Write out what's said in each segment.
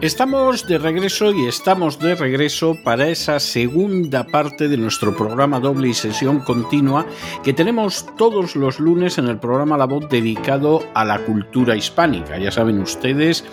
Estamos de regreso y estamos de regreso para esa segunda parte de nuestro programa doble y sesión continua que tenemos todos los lunes en el programa La Voz dedicado a la cultura hispánica. Ya saben ustedes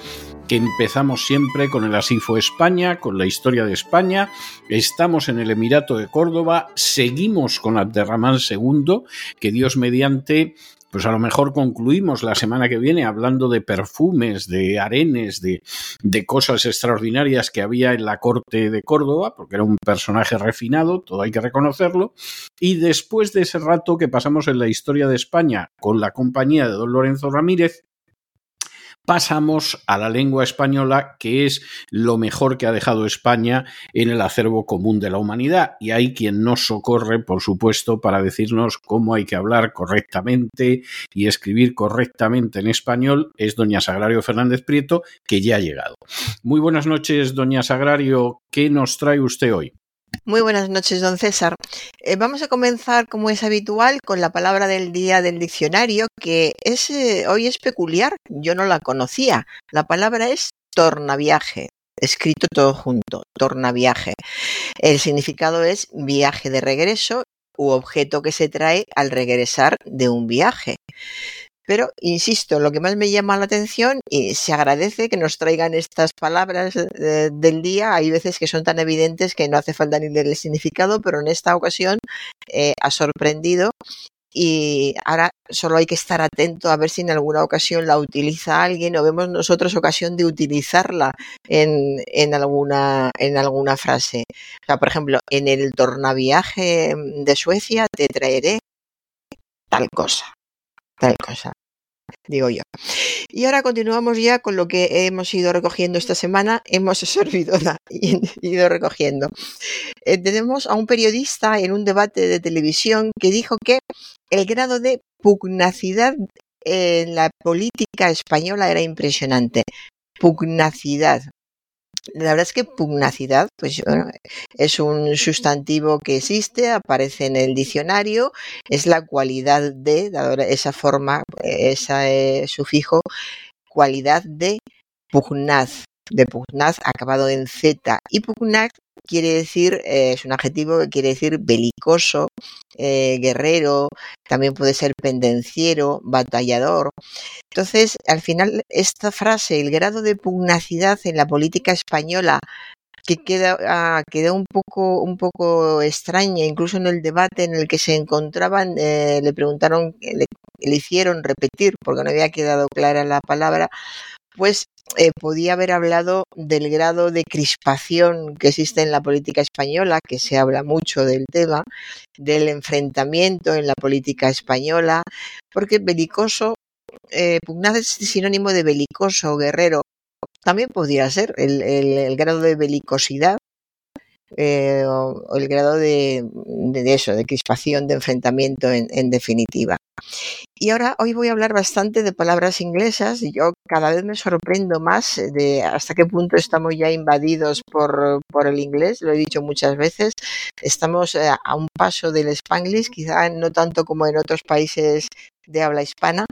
que empezamos siempre con el Asifo España, con la historia de España. Estamos en el Emirato de Córdoba, seguimos con Abderramán II, que Dios mediante pues a lo mejor concluimos la semana que viene hablando de perfumes, de arenes, de, de, cosas extraordinarias que había en la corte de Córdoba, porque era un personaje refinado, todo hay que reconocerlo. Y después de ese rato que pasamos en la historia de España con la compañía de don Lorenzo Ramírez, pasamos a la lengua española, que es lo mejor que ha dejado España en el acervo común de la humanidad. Y hay quien nos socorre, por supuesto, para decirnos cómo hay que hablar correctamente y escribir correctamente en español, es doña Sagrario Fernández Prieto, que ya ha llegado. Muy buenas noches, doña Sagrario. ¿Qué nos trae usted hoy? Muy buenas noches, don César. Eh, vamos a comenzar, como es habitual, con la palabra del día del diccionario, que es, eh, hoy es peculiar. Yo no la conocía. La palabra es tornaviaje, escrito todo junto, tornaviaje. El significado es viaje de regreso u objeto que se trae al regresar de un viaje. Pero, insisto, lo que más me llama la atención y se agradece que nos traigan estas palabras eh, del día. Hay veces que son tan evidentes que no hace falta ni leer el significado, pero en esta ocasión eh, ha sorprendido y ahora solo hay que estar atento a ver si en alguna ocasión la utiliza alguien o vemos nosotros ocasión de utilizarla en, alguna, en alguna frase. O sea, por ejemplo, en el tornaviaje de Suecia te traeré tal cosa tal cosa, digo yo. Y ahora continuamos ya con lo que hemos ido recogiendo esta semana, hemos servido y ido recogiendo. Eh, tenemos a un periodista en un debate de televisión que dijo que el grado de pugnacidad en la política española era impresionante. Pugnacidad, la verdad es que pugnacidad, pues es un sustantivo que existe, aparece en el diccionario, es la cualidad de, esa forma, ese sufijo, cualidad de pugnaz, de pugnaz acabado en Z y pugnaz quiere decir, eh, es un adjetivo que quiere decir belicoso, eh, guerrero, también puede ser pendenciero, batallador. Entonces, al final, esta frase, el grado de pugnacidad en la política española, que queda, ah, queda un poco un poco extraña incluso en el debate en el que se encontraban eh, le preguntaron le, hicieron repetir porque no había quedado clara la palabra pues podía haber hablado del grado de crispación que existe en la política española, que se habla mucho del tema, del enfrentamiento en la política española, porque belicoso, eh, pugnaz es sinónimo de belicoso, guerrero, también podría ser el, grado de belicosidad eh, o, el grado de, eso, de crispación, de enfrentamiento en, en, definitiva. Y ahora hoy voy a hablar bastante de palabras inglesas yo cada vez me sorprendo más de hasta qué punto estamos ya invadidos por, por el inglés, lo he dicho muchas veces, estamos eh, a un paso del spanglish, quizá no tanto como en otros países de habla hispana,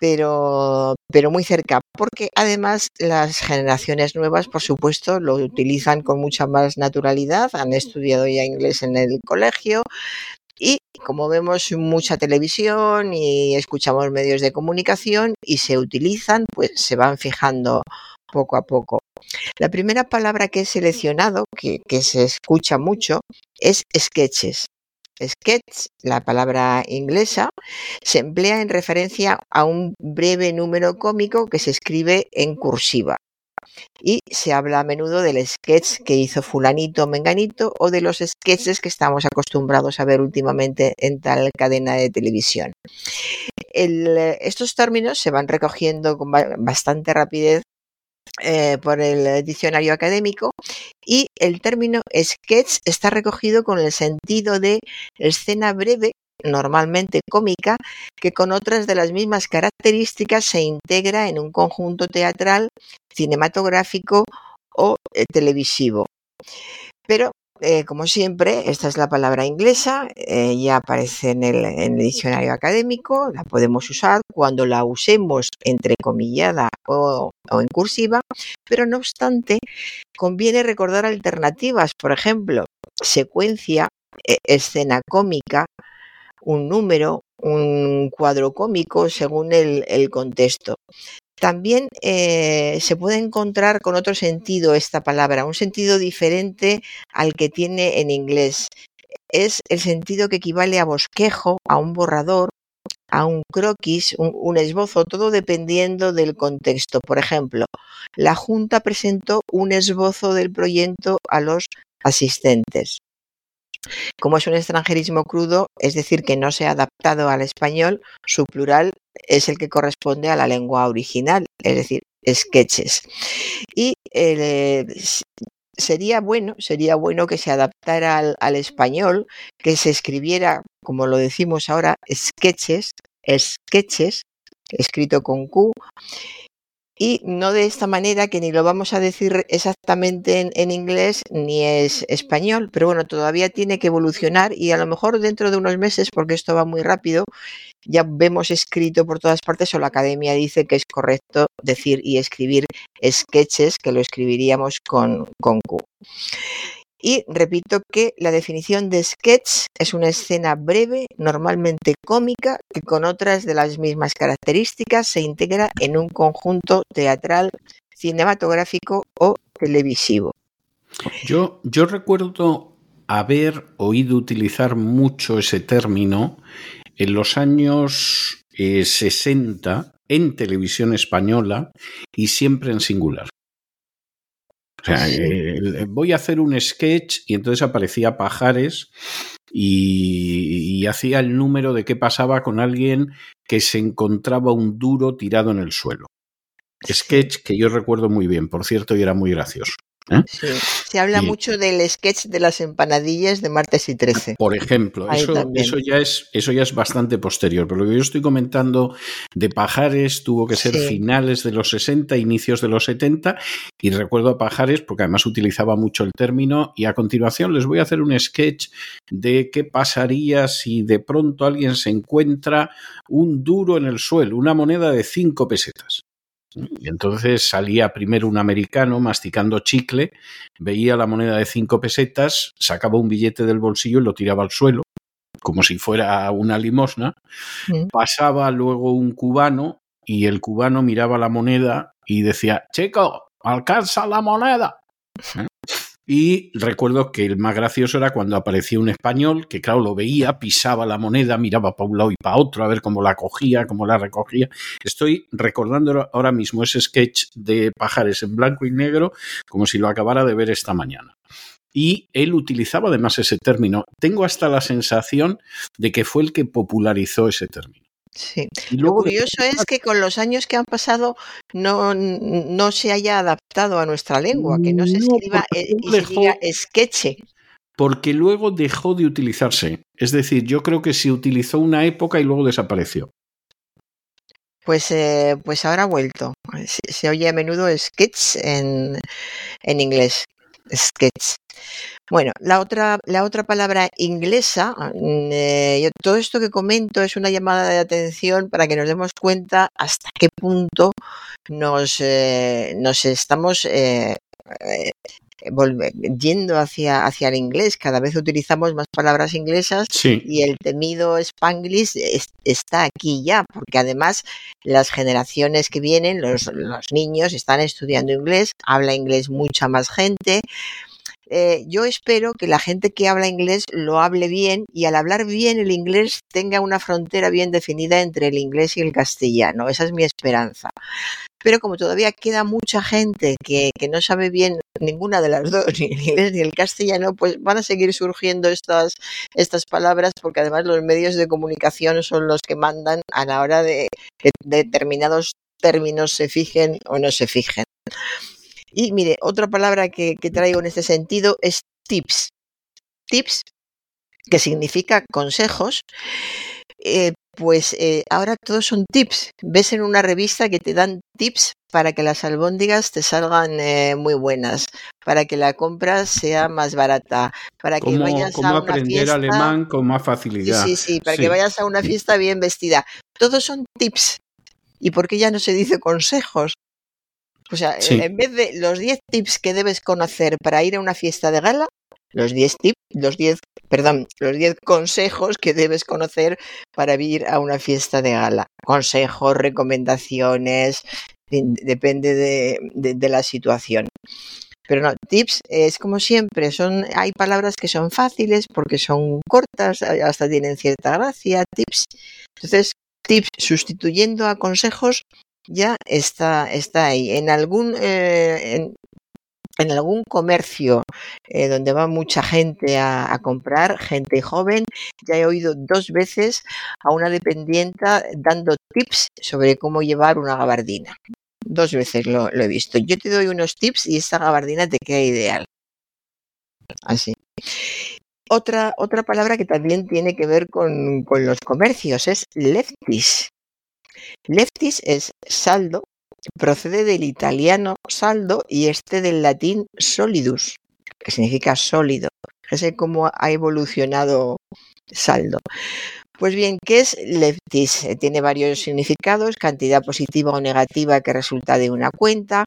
pero, pero muy cerca, porque además las generaciones nuevas, por supuesto, lo utilizan con mucha más naturalidad, han estudiado ya inglés en el colegio y como vemos mucha televisión y escuchamos medios de comunicación y se utilizan, pues se van fijando poco a poco. La primera palabra que he seleccionado, que, se escucha mucho, es sketches. Sketch, la palabra inglesa, se emplea en referencia a un breve número cómico que se escribe en cursiva. Y se habla a menudo del sketch que hizo fulanito o menganito o de los sketches que estamos acostumbrados a ver últimamente en tal cadena de televisión. El, estos términos se van recogiendo con bastante rapidez eh, por el diccionario académico y el término sketch está recogido con el sentido de escena breve normalmente cómica, que con otras de las mismas características se integra en un conjunto teatral, cinematográfico o eh, televisivo. Pero eh, como siempre, esta es la palabra inglesa, eh, ya aparece en el, diccionario académico, la podemos usar cuando la usemos entrecomillada o, o en cursiva, pero no obstante, conviene recordar alternativas, por ejemplo, secuencia, escena cómica, un número, un cuadro cómico según el, contexto. También eh, se puede encontrar con otro sentido esta palabra, un sentido diferente al que tiene en inglés. Es el sentido que equivale a bosquejo, a un borrador, a un croquis, un, esbozo, todo dependiendo del contexto. Por ejemplo, la Junta presentó un esbozo del proyecto a los asistentes. Como es un extranjerismo crudo, es decir, que no se ha adaptado al español, su plural es el que corresponde a la lengua original, es decir, sketches. Y eh, sería bueno, sería bueno que se adaptara al, al, español, que se escribiera, como lo decimos ahora, sketches, sketches, escrito con Q, y no de esta manera que ni lo vamos a decir exactamente en, inglés ni es español, pero bueno, todavía tiene que evolucionar y a lo mejor dentro de unos meses, porque esto va muy rápido, ya vemos escrito por todas partes o la academia dice que es correcto decir y escribir sketches, que lo escribiríamos con, con Q. Y repito que la definición de sketch es una escena breve, normalmente cómica, que con otras de las mismas características se integra en un conjunto teatral, cinematográfico o televisivo. Yo, recuerdo haber oído utilizar mucho ese término en los años eh, 60 en televisión española y siempre en singular. O sea, eh, voy a hacer un sketch y entonces aparecía Pajares y, y, hacía el número de qué pasaba con alguien que se encontraba un duro tirado en el suelo. Sketch que yo recuerdo muy bien, por cierto, y era muy gracioso. ¿Eh? Sí. Se habla y, mucho del sketch de las empanadillas de martes y 13. Por ejemplo, eso, eso, ya es, eso ya es bastante posterior, pero lo que yo estoy comentando de Pajares tuvo que ser sí. finales de los 60, inicios de los 70, y recuerdo a Pajares porque además utilizaba mucho el término, y a continuación les voy a hacer un sketch de qué pasaría si de pronto alguien se encuentra un duro en el suelo, una moneda de 5 pesetas. Y entonces salía primero un americano masticando chicle, veía la moneda de cinco pesetas, sacaba un billete del bolsillo y lo tiraba al suelo, como si fuera una limosna. Mm. Pasaba luego un cubano y el cubano miraba la moneda y decía, chico, alcanza la moneda. ¿Eh? Y recuerdo que el más gracioso era cuando aparecía un español que, claro, lo veía, pisaba la moneda, miraba para un lado y para otro a ver cómo la cogía, cómo la recogía. Estoy recordando ahora mismo ese sketch de Pajares en blanco y negro como si lo acabara de ver esta mañana. Y él utilizaba además ese término. Tengo hasta la sensación de que fue el que popularizó ese término. Sí. Lo curioso es que con los años que han pasado no, no se haya adaptado a nuestra lengua, que no se escriba no, y se diga sketche. Porque luego dejó de utilizarse. Es decir, yo creo que se utilizó una época y luego desapareció. Pues, eh, pues ahora ha vuelto. Se, se, oye a menudo sketch en, en inglés. Sketch. Bueno, la otra, la otra palabra inglesa, eh, yo, todo esto que comento es una llamada de atención para que nos demos cuenta hasta qué punto nos, eh, nos estamos eh, yendo hacia, hacia el inglés. Cada vez utilizamos más palabras inglesas sí. y el temido spanglish es, está aquí ya, porque además las generaciones que vienen, los, los niños están estudiando inglés, habla inglés mucha más gente eh, yo espero que la gente que habla inglés lo hable bien y al hablar bien el inglés tenga una frontera bien definida entre el inglés y el castellano. Esa es mi esperanza. Pero como todavía queda mucha gente que, que no sabe bien ninguna de las dos, ni el inglés ni el castellano, pues van a seguir surgiendo estas, estas palabras porque además los medios de comunicación son los que mandan a la hora de que determinados términos se fijen o no se fijen. Y mire, otra palabra que, que traigo en este sentido es tips. Tips, que significa consejos, eh, pues eh, ahora todos son tips. Ves en una revista que te dan tips para que las albóndigas te salgan eh, muy buenas, para que la compra sea más barata, para que vayas a una aprender alemán con más facilidad. Sí, sí, para que vayas a una fiesta bien vestida. Todos son tips. ¿Y por qué ya no se dice consejos? O sea, en vez de los 10 tips que debes conocer para ir a una fiesta de gala, los 10 tips, los 10, perdón, los 10 consejos que debes conocer para ir a una fiesta de gala. Consejos, recomendaciones, depende de, la situación. Pero no, tips es como siempre, son, hay palabras que son fáciles porque son cortas, hasta tienen cierta gracia, tips. Entonces, tips sustituyendo a consejos ya está, está ahí. En algún, eh, algún comercio eh, donde va mucha gente a, comprar, gente joven, ya he oído dos veces a una dependienta dando tips sobre cómo llevar una gabardina. Dos veces lo, he visto. Yo te doy unos tips y esta gabardina te queda ideal. Así. Otra, otra palabra que también tiene que ver con, con los comercios es leftis. Leftis es saldo procede del italiano saldo y este del latín solidus, que significa sólido. Fíjese cómo ha evolucionado saldo. Pues bien, ¿qué es leftis? Eh, tiene varios significados, cantidad positiva o negativa que resulta de una cuenta,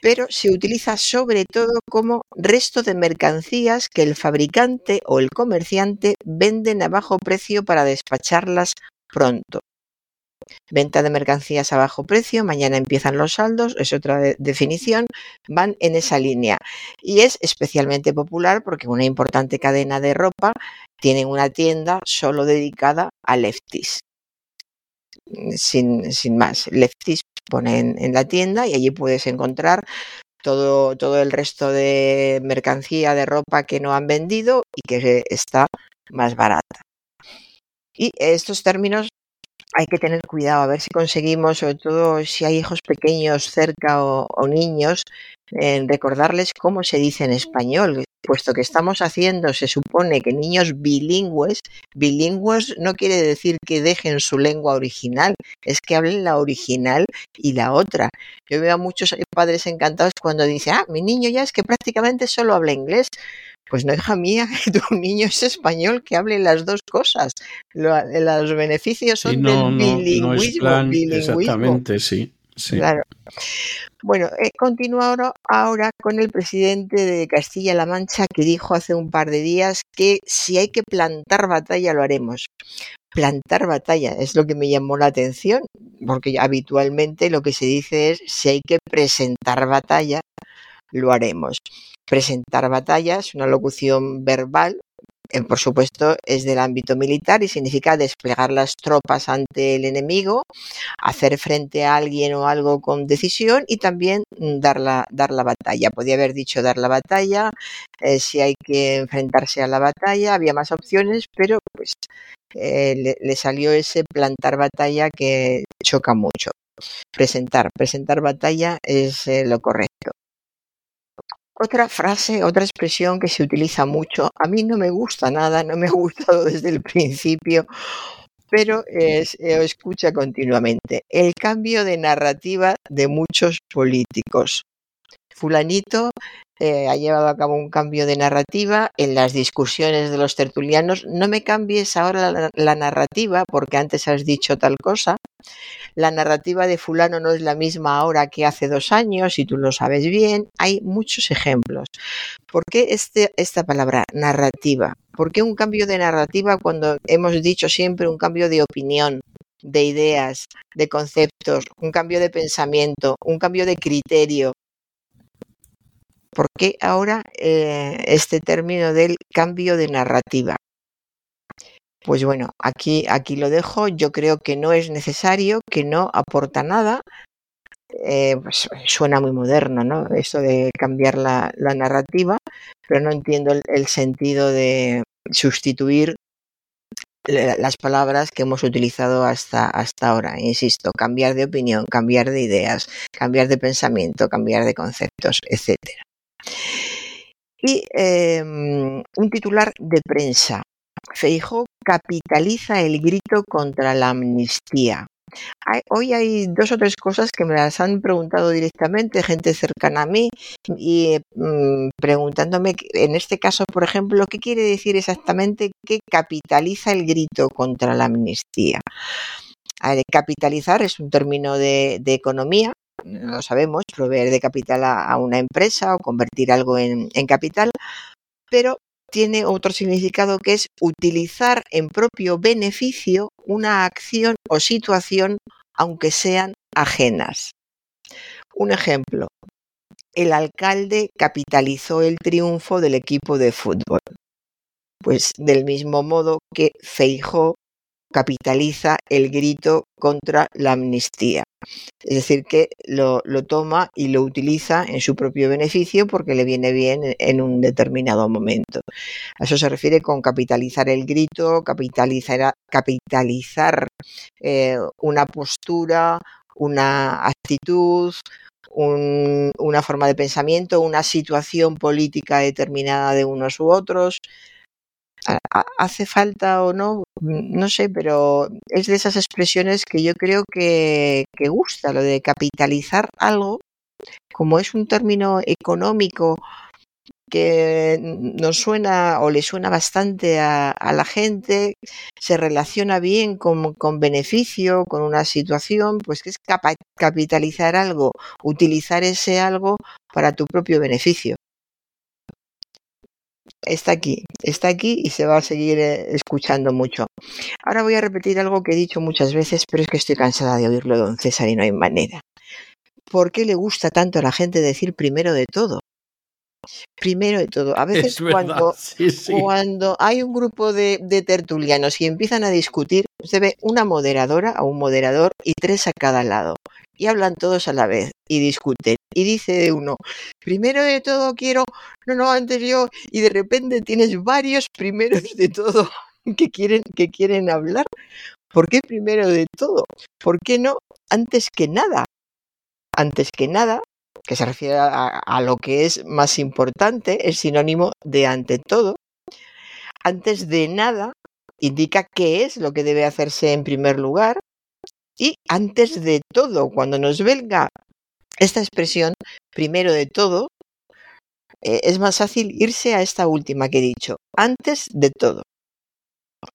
pero se utiliza sobre todo como resto de mercancías que el fabricante o el comerciante venden a bajo precio para despacharlas pronto. Venta de mercancías a bajo precio, mañana empiezan los saldos, es otra definición, van en esa línea. Y es especialmente popular porque una importante cadena de ropa tiene una tienda solo dedicada a lefties. Sin, sin más, lefties ponen en la tienda y allí puedes encontrar todo, todo el resto de mercancía de ropa que no han vendido y que está más barata. Y estos términos hay que tener cuidado, a ver si conseguimos, sobre todo si hay hijos pequeños cerca o, niños, en recordarles cómo se dice en español, puesto que estamos haciendo, se supone que niños bilingües, bilingües no quiere decir que dejen su lengua original, es que hablen la original y la otra. Yo veo a muchos padres encantados cuando dicen, ah, mi niño ya es que prácticamente solo habla inglés. Pues no, hija mía, tu niño es español, que hable las dos cosas. los beneficios son del bilingüismo, Exactamente, sí. Claro. Bueno, eh, continúo ahora, ahora con el presidente de Castilla-La Mancha que dijo hace un par de días que si hay que plantar batalla lo haremos. Plantar batalla es lo que me llamó la atención, porque habitualmente lo que se dice es si hay que presentar batalla, lo haremos. Presentar batalla es una locución verbal eh, por supuesto, es del ámbito militar y significa desplegar las tropas ante el enemigo, hacer frente a alguien o algo con decisión y también mm, dar la, dar la batalla. Podía haber dicho dar la batalla, eh, si hay que enfrentarse a la batalla, había más opciones, pero pues eh, le, salió ese plantar batalla que choca mucho. Presentar, presentar batalla es lo correcto. Otra frase, otra expresión que se utiliza mucho, a mí no me gusta nada, no me ha gustado desde el principio, pero eh, escucha continuamente. El cambio de narrativa de muchos políticos. Fulanito eh, ha llevado a cabo un cambio de narrativa en las discusiones de los tertulianos. No me cambies ahora la, narrativa porque antes has dicho tal cosa. La narrativa de fulano no es la misma ahora que hace dos años y tú lo sabes bien. Hay muchos ejemplos. ¿Por qué este, esta palabra narrativa? ¿Por qué un cambio de narrativa cuando hemos dicho siempre un cambio de opinión? de ideas, de conceptos, un cambio de pensamiento, un cambio de criterio, ¿Por qué ahora eh, este término del cambio de narrativa? Pues bueno, aquí, aquí lo dejo. Yo creo que no es necesario, que no aporta nada. Eh, pues suena muy moderno, ¿no? Eso de cambiar la, narrativa, pero no entiendo el, sentido de sustituir las palabras que hemos utilizado hasta, hasta ahora. Insisto, cambiar de opinión, cambiar de ideas, cambiar de pensamiento, cambiar de conceptos, etc. Y em, un titular de prensa. Feijo capitaliza el grito contra la amnistía hoy hay dos o tres cosas que me las han preguntado directamente, gente cercana a mí, y mm, preguntándome, en este caso, por ejemplo, ¿qué quiere decir exactamente que capitaliza el grito contra la amnistía? capitalizar es un término de, economía, lo sabemos, proveer de capital a, una empresa o convertir algo en capital, pero tiene otro significado que es utilizar en propio beneficio una acción o situación aunque sean ajenas. Un ejemplo, el alcalde capitalizó el triunfo del equipo de fútbol. Pues del mismo modo que Feijó capitaliza el grito contra la amnistía. Es decir, que lo, toma y lo utiliza en su propio beneficio porque le viene bien en un determinado momento. A eso se refiere con capitalizar el grito, capitalizar, eh, una postura, una actitud, una forma de pensamiento, una situación política determinada de unos u otros hace falta o no, no sé, pero es de esas expresiones que yo creo que, que gusta, lo de capitalizar algo, como es un término económico que nos suena o le suena bastante a, la gente, se relaciona bien con, con, beneficio, con una situación, pues que es capitalizar algo, utilizar ese algo para tu propio beneficio está aquí, está aquí y se va a seguir eh, escuchando mucho. Ahora voy a repetir algo que he dicho muchas veces, pero es que estoy cansada de oírlo, don César, y no hay manera. ¿Por qué le gusta tanto a la gente decir primero de todo? Primero de todo, a veces cuando, cuando hay un grupo de, de, tertulianos y empiezan a discutir, se ve una moderadora o un moderador y tres a cada lado y hablan todos a la vez y discuten. Y dice uno, primero de todo quiero, no, no, antes yo, y de repente tienes varios primeros de todo que quieren, que quieren hablar. ¿Por qué primero de todo? ¿Por qué no antes que nada? Antes que nada, que se refiere a, a lo que es más importante, es sinónimo de ante todo. Antes de nada indica qué es lo que debe hacerse en primer lugar y antes de todo, cuando nos venga esta expresión, primero de todo, eh, es más fácil irse a esta última que he dicho, antes de todo.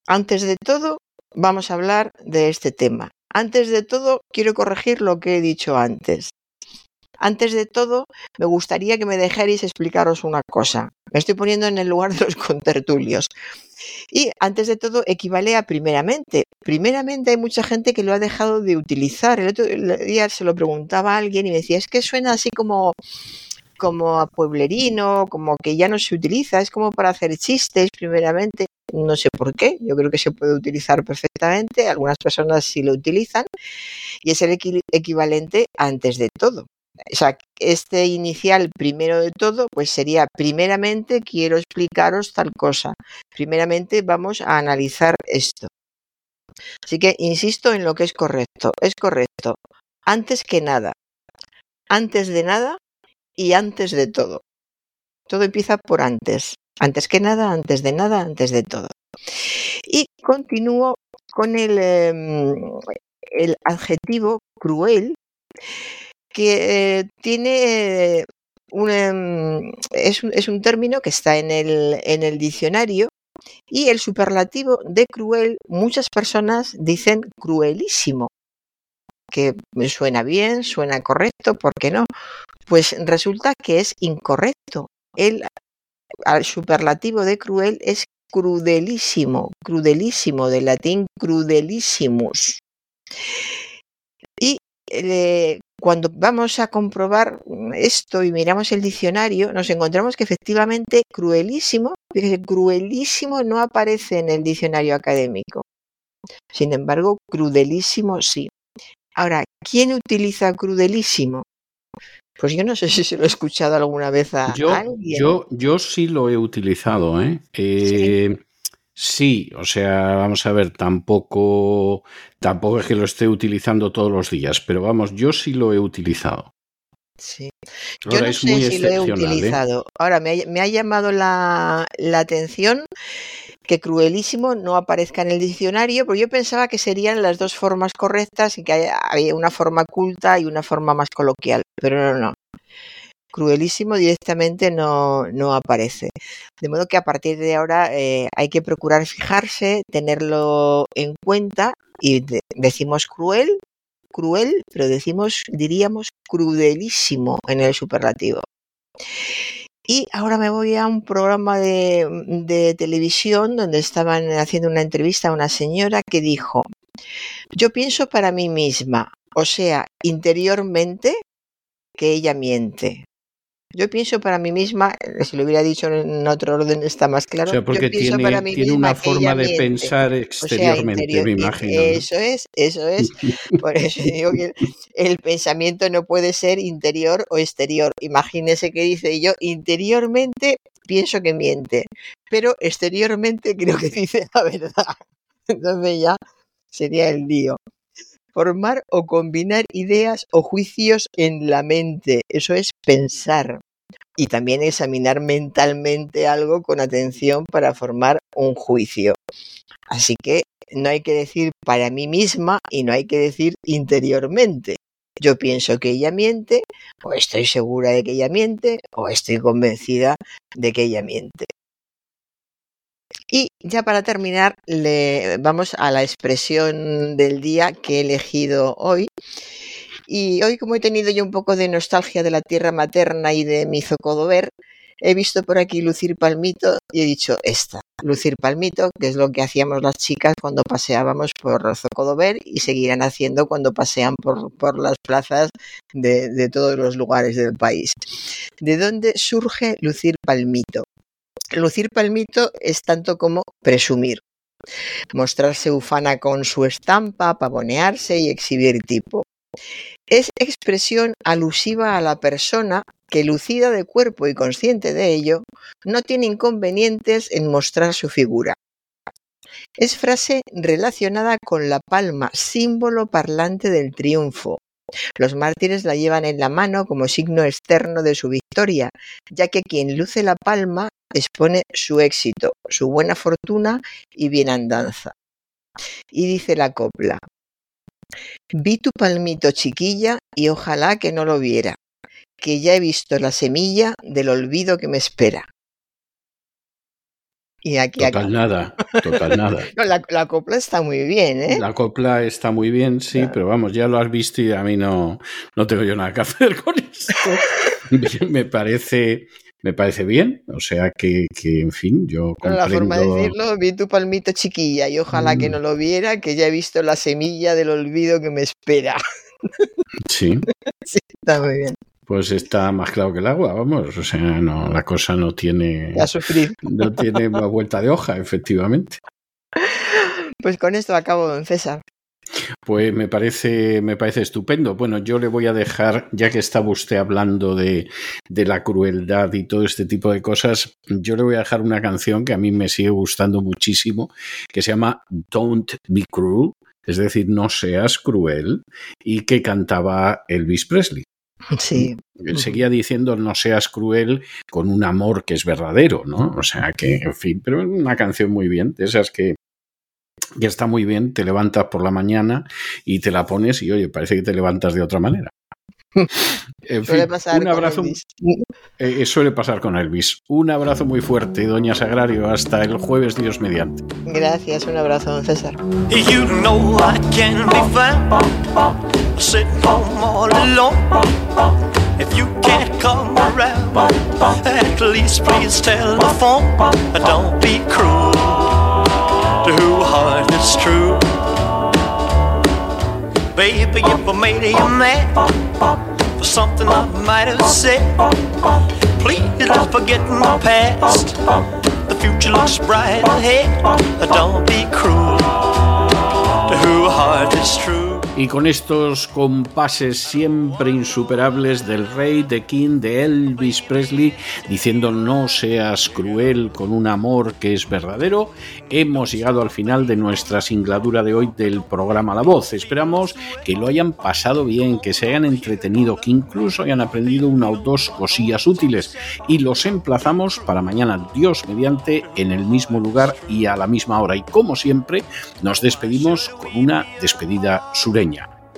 Antes de todo, vamos a hablar de este tema. Antes de todo, quiero corregir lo que he dicho antes. Antes de todo, me gustaría que me dejarais explicaros una cosa. Me estoy poniendo en el lugar de los contertulios. Y antes de todo, equivale a primeramente. Primeramente hay mucha gente que lo ha dejado de utilizar. El otro día se lo preguntaba a alguien y me decía, es que suena así como como a pueblerino, como que ya no se utiliza, es como para hacer chistes primeramente, no sé por qué, yo creo que se puede utilizar perfectamente, algunas personas sí lo utilizan, y es el equivalente antes de todo. Este inicial primero de todo, pues sería primeramente quiero explicaros tal cosa. Primeramente vamos a analizar esto. Así que insisto en lo que es correcto. Es correcto. Antes que nada. Antes de nada y antes de todo. Todo empieza por antes. Antes que nada, antes de nada, antes de todo. Y continúo con el, em, el adjetivo cruel que eh, tiene un, em, es, un, es, un, término que está en el, en el diccionario y el superlativo de cruel, muchas personas dicen cruelísimo, que suena bien, suena correcto, ¿por qué no? Pues resulta que es incorrecto. El, superlativo de cruel es crudelísimo, crudelísimo, de latín crudelísimus. Y eh, cuando vamos a comprobar esto y miramos el diccionario, nos encontramos que efectivamente cruelísimo, fíjese, cruelísimo no aparece en el diccionario académico. Sin embargo, crudelísimo sí. Ahora, ¿quién utiliza crudelísimo? Pues yo no sé si se lo he escuchado alguna vez a yo, alguien. Yo, yo sí lo he utilizado. ¿eh? eh Sí, o sea, vamos a ver, tampoco, tampoco es que lo esté utilizando todos los días, pero vamos, yo sí lo he utilizado. Sí. Yo no sé si lo he ¿eh? utilizado. Ahora, me ha, me ha llamado la, la, atención que cruelísimo no aparezca en el diccionario, porque yo pensaba que serían las dos formas correctas y que había una forma culta y una forma más coloquial, pero no, no. Cruelísimo directamente no, no aparece. De modo que a partir de ahora eh, hay que procurar fijarse, tenerlo en cuenta y de, decimos cruel, cruel, pero decimos, diríamos, crudelísimo en el superlativo. Y ahora me voy a un programa de, televisión donde estaban haciendo una entrevista a una señora que dijo, yo pienso para mí misma, o sea, interiormente, que ella miente. Yo pienso para mí misma, eh, si lo hubiera dicho en otro orden está más claro. O sea, porque tiene, tiene una forma de pensar exteriormente, o sea, me imagino. Eso es, eso es. Por eso digo que el, pensamiento no puede ser interior o exterior. Imagínese que dice yo, interiormente pienso que miente, pero exteriormente creo que dice la verdad. Entonces ya sería el lío formar o combinar ideas o juicios en la mente. Eso es pensar. Y también examinar mentalmente algo con atención para formar un juicio. Así que no hay que decir para mí misma y no hay que decir interiormente. Yo pienso que ella miente, o estoy segura de que ella miente, o estoy convencida de que ella miente. Y ya para terminar, le, vamos a la expresión del día que he elegido hoy. Y hoy, como he tenido yo un poco de nostalgia de la tierra materna y de mi zocodover, he visto por aquí lucir palmito y he dicho esta, lucir palmito, que es lo que hacíamos las chicas cuando paseábamos por Zocodover y seguirán haciendo cuando pasean por, por las plazas de, de todos los lugares del país. ¿De dónde surge lucir palmito? Lucir palmito es tanto como presumir, mostrarse ufana con su estampa, pavonearse y exhibir tipo. Es expresión alusiva a la persona que, lucida de cuerpo y consciente de ello, no tiene inconvenientes en mostrar su figura. Es frase relacionada con la palma, símbolo parlante del triunfo, los mártires la llevan en la mano como signo externo de su victoria, ya que quien luce la palma expone su éxito, su buena fortuna y bienandanza. Y dice la copla, Vi tu palmito chiquilla y ojalá que no lo viera, que ya he visto la semilla del olvido que me espera. Y aquí, total nada, total nada. la, copla está muy bien, ¿eh? La copla está muy bien, sí, pero vamos, ya lo has visto y a mí no, no tengo yo nada que hacer con esto. me parece, me parece bien, o sea que, que en fin, yo comprendo... La forma de decirlo, vi tu palmito chiquilla y ojalá que mm. no lo viera, que ya he visto la semilla del olvido que me espera. Sí. sí, está muy bien pues está más claro que el agua, vamos. O sea, no, la cosa no tiene. A sufrir. No tiene vuelta de hoja, efectivamente. Pues con esto acabo, don César. Pues me parece, me parece estupendo. Bueno, yo le voy a dejar, ya que estaba usted hablando de, de, la crueldad y todo este tipo de cosas, yo le voy a dejar una canción que a mí me sigue gustando muchísimo, que se llama Don't Be Cruel, es decir, no seas cruel, y que cantaba Elvis Presley. Sí. Seguía diciendo no seas cruel con un amor que es verdadero, ¿no? O sea que, en fin, pero es una canción muy bien, de esas que, que está muy bien, te levantas por la mañana y te la pones y oye, parece que te levantas de otra manera. En suele fin, pasar un abrazo. Con Elvis. Eh, eh, suele pasar con Elvis. Un abrazo muy fuerte, doña Sagrario. Hasta el jueves, Dios mediante. Gracias, un abrazo, don César. You know I can be found sitting home all alone. If you can't come around, at least please telephone. Don't be cruel to who heart is true. Baby, if I made you mad for something I might have said, please don't forget my past. The future looks bright ahead. Don't be cruel to who heart is true. Y con estos compases siempre insuperables del rey, de King, de Elvis Presley, diciendo no seas cruel con un amor que es verdadero, hemos llegado al final de nuestra singladura de hoy del programa La Voz. Esperamos que lo hayan pasado bien, que se hayan entretenido, que incluso hayan aprendido una o dos cosillas útiles. Y los emplazamos para mañana, Dios mediante, en el mismo lugar y a la misma hora. Y como siempre, nos despedimos con una despedida sureña.